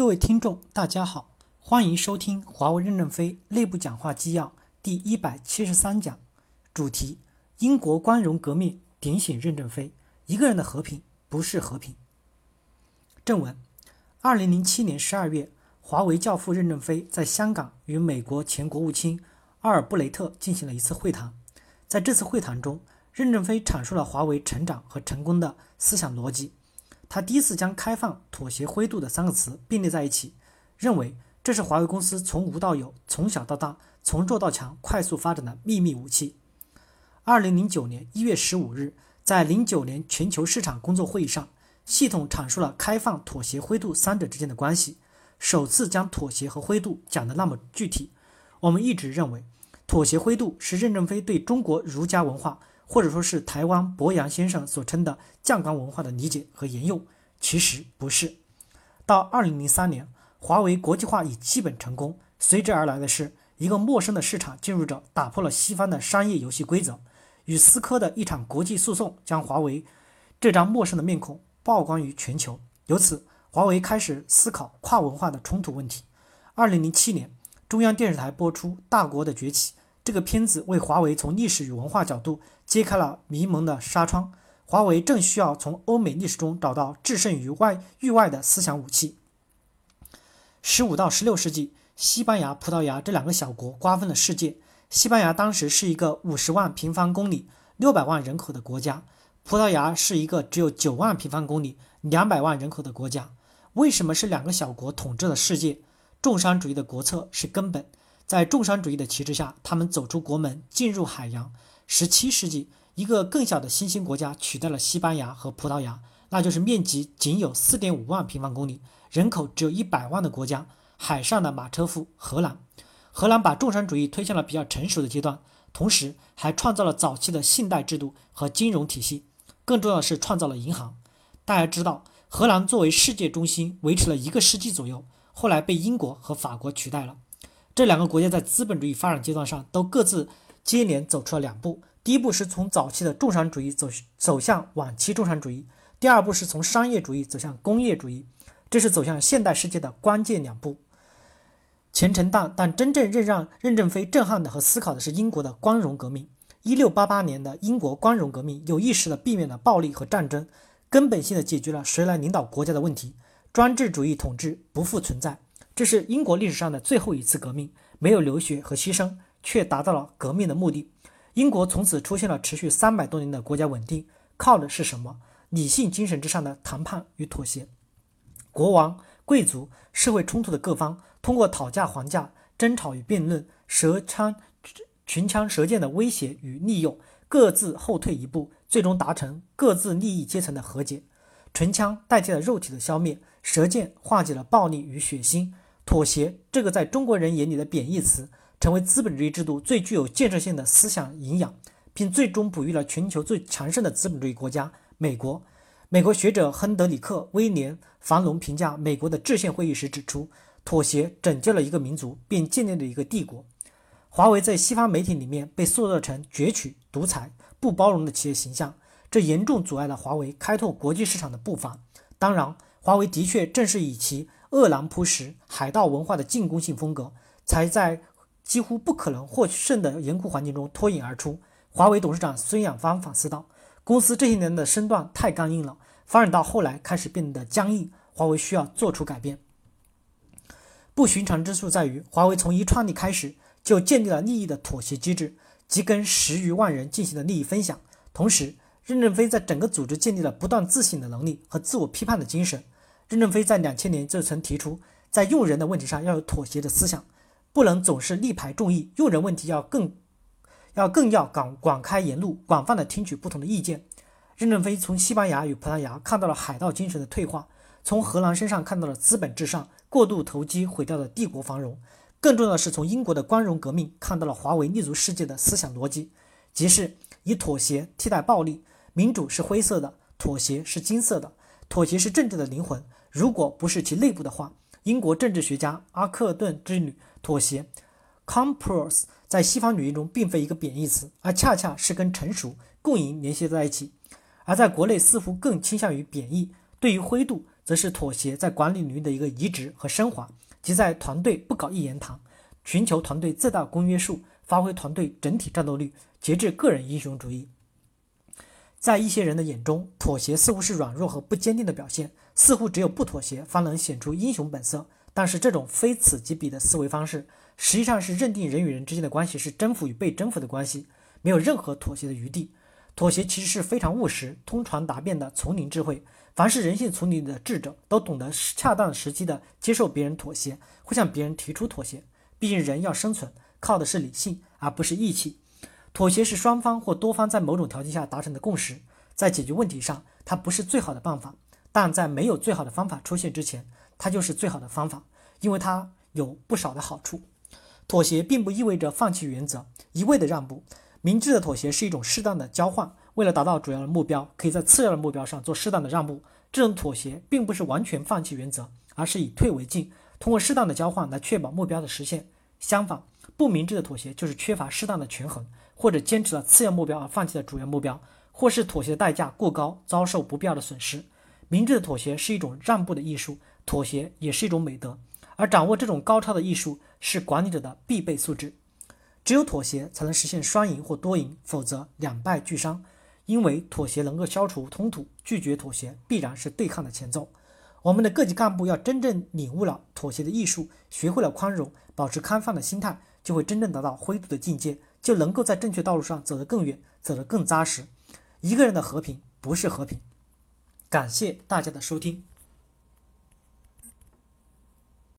各位听众，大家好，欢迎收听华为任正非内部讲话纪要第一百七十三讲，主题：英国光荣革命点醒任正非，一个人的和平不是和平。正文：二零零七年十二月，华为教父任正非在香港与美国前国务卿阿尔布雷特进行了一次会谈，在这次会谈中，任正非阐述了华为成长和成功的思想逻辑。他第一次将开放、妥协、灰度的三个词并列在一起，认为这是华为公司从无到有、从小到大、从弱到强快速发展的秘密武器。二零零九年一月十五日，在零九年全球市场工作会议上，系统阐述了开放、妥协、灰度三者之间的关系，首次将妥协和灰度讲得那么具体。我们一直认为，妥协灰度是任正非对中国儒家文化。或者说是台湾博洋先生所称的酱缸文化的理解和沿用，其实不是。到二零零三年，华为国际化已基本成功，随之而来的是一个陌生的市场进入者打破了西方的商业游戏规则，与思科的一场国际诉讼将华为这张陌生的面孔曝光于全球。由此，华为开始思考跨文化的冲突问题。二零零七年，中央电视台播出《大国的崛起》。这个片子为华为从历史与文化角度揭开了迷蒙的纱窗。华为正需要从欧美历史中找到制胜于外域外的思想武器。十五到十六世纪，西班牙、葡萄牙这两个小国瓜分了世界。西班牙当时是一个五十万平方公里、六百万人口的国家，葡萄牙是一个只有九万平方公里、两百万人口的国家。为什么是两个小国统治了世界？重商主义的国策是根本。在重商主义的旗帜下，他们走出国门，进入海洋。十七世纪，一个更小的新兴国家取代了西班牙和葡萄牙，那就是面积仅有四点五万平方公里、人口只有一百万的国家——海上的马车夫荷兰。荷兰把重商主义推向了比较成熟的阶段，同时还创造了早期的信贷制度和金融体系。更重要的是，创造了银行。大家知道，荷兰作为世界中心维持了一个世纪左右，后来被英国和法国取代了。这两个国家在资本主义发展阶段上都各自接连走出了两步：第一步是从早期的重商主义走走向晚期重商主义；第二步是从商业主义走向工业主义。这是走向现代世界的关键两步。前程荡，但真正让任正非震撼的和思考的是英国的光荣革命。一六八八年的英国光荣革命有意识地避免了暴力和战争，根本性地解决了谁来领导国家的问题，专制主义统治不复存在。这是英国历史上的最后一次革命，没有流血和牺牲，却达到了革命的目的。英国从此出现了持续三百多年的国家稳定，靠的是什么？理性精神之上的谈判与妥协。国王、贵族、社会冲突的各方，通过讨价还价、争吵与辩论，舌枪、群枪舌剑的威胁与利诱，各自后退一步，最终达成各自利益阶层的和解。唇枪代替了肉体的消灭，舌剑化解了暴力与血腥。妥协这个在中国人眼里的贬义词，成为资本主义制度最具有建设性的思想营养，并最终哺育了全球最强盛的资本主义国家——美国。美国学者亨德里克·威廉·房龙评价美国的制宪会议时指出：“妥协拯救了一个民族，并建立了一个帝国。”华为在西方媒体里面被塑造成攫取、独裁、不包容的企业形象，这严重阻碍了华为开拓国际市场的步伐。当然，华为的确正是以其。饿狼扑食、海盗文化的进攻性风格，才在几乎不可能获胜的严酷环境中脱颖而出。华为董事长孙亚芳反思道：“公司这些年的身段太刚硬了，发展到后来开始变得僵硬。华为需要做出改变。不寻常之处在于，华为从一创立开始就建立了利益的妥协机制，即跟十余万人进行了利益分享。同时，任正非在整个组织建立了不断自省的能力和自我批判的精神。”任正非在两千年就曾提出，在用人的问题上要有妥协的思想，不能总是力排众议，用人问题要更要更要广广开言路，广泛的听取不同的意见。任正非从西班牙与葡萄牙看到了海盗精神的退化，从荷兰身上看到了资本至上、过度投机毁掉了帝国繁荣。更重要的是，从英国的光荣革命看到了华为立足世界的思想逻辑，即是以妥协替代暴力，民主是灰色的，妥协是金色的，妥协是政治的灵魂。如果不是其内部的话，英国政治学家阿克顿之女妥协 （compromise） 在西方语言中并非一个贬义词，而恰恰是跟成熟、共赢联系在一起；而在国内似乎更倾向于贬义。对于灰度，则是妥协在管理领域的一个移植和升华，即在团队不搞一言堂，寻求团队最大公约数，发挥团队整体战斗力，节制个人英雄主义。在一些人的眼中，妥协似乎是软弱和不坚定的表现，似乎只有不妥协方能显出英雄本色。但是这种非此即彼的思维方式，实际上是认定人与人之间的关系是征服与被征服的关系，没有任何妥协的余地。妥协其实是非常务实、通传达变的丛林智慧。凡是人性丛林的智者，都懂得恰当时机的接受别人妥协，会向别人提出妥协。毕竟人要生存，靠的是理性，而不是义气。妥协是双方或多方在某种条件下达成的共识，在解决问题上，它不是最好的办法，但在没有最好的方法出现之前，它就是最好的方法，因为它有不少的好处。妥协并不意味着放弃原则，一味的让步。明智的妥协是一种适当的交换，为了达到主要的目标，可以在次要的目标上做适当的让步。这种妥协并不是完全放弃原则，而是以退为进，通过适当的交换来确保目标的实现。相反，不明智的妥协就是缺乏适当的权衡。或者坚持了次要目标而放弃了主要目标，或是妥协的代价过高，遭受不必要的损失。明智的妥协是一种让步的艺术，妥协也是一种美德。而掌握这种高超的艺术是管理者的必备素质。只有妥协才能实现双赢或多赢，否则两败俱伤。因为妥协能够消除冲突，拒绝妥协必然是对抗的前奏。我们的各级干部要真正领悟了妥协的艺术，学会了宽容，保持开放的心态，就会真正达到灰度的境界。就能够在正确道路上走得更远，走得更扎实。一个人的和平不是和平。感谢大家的收听。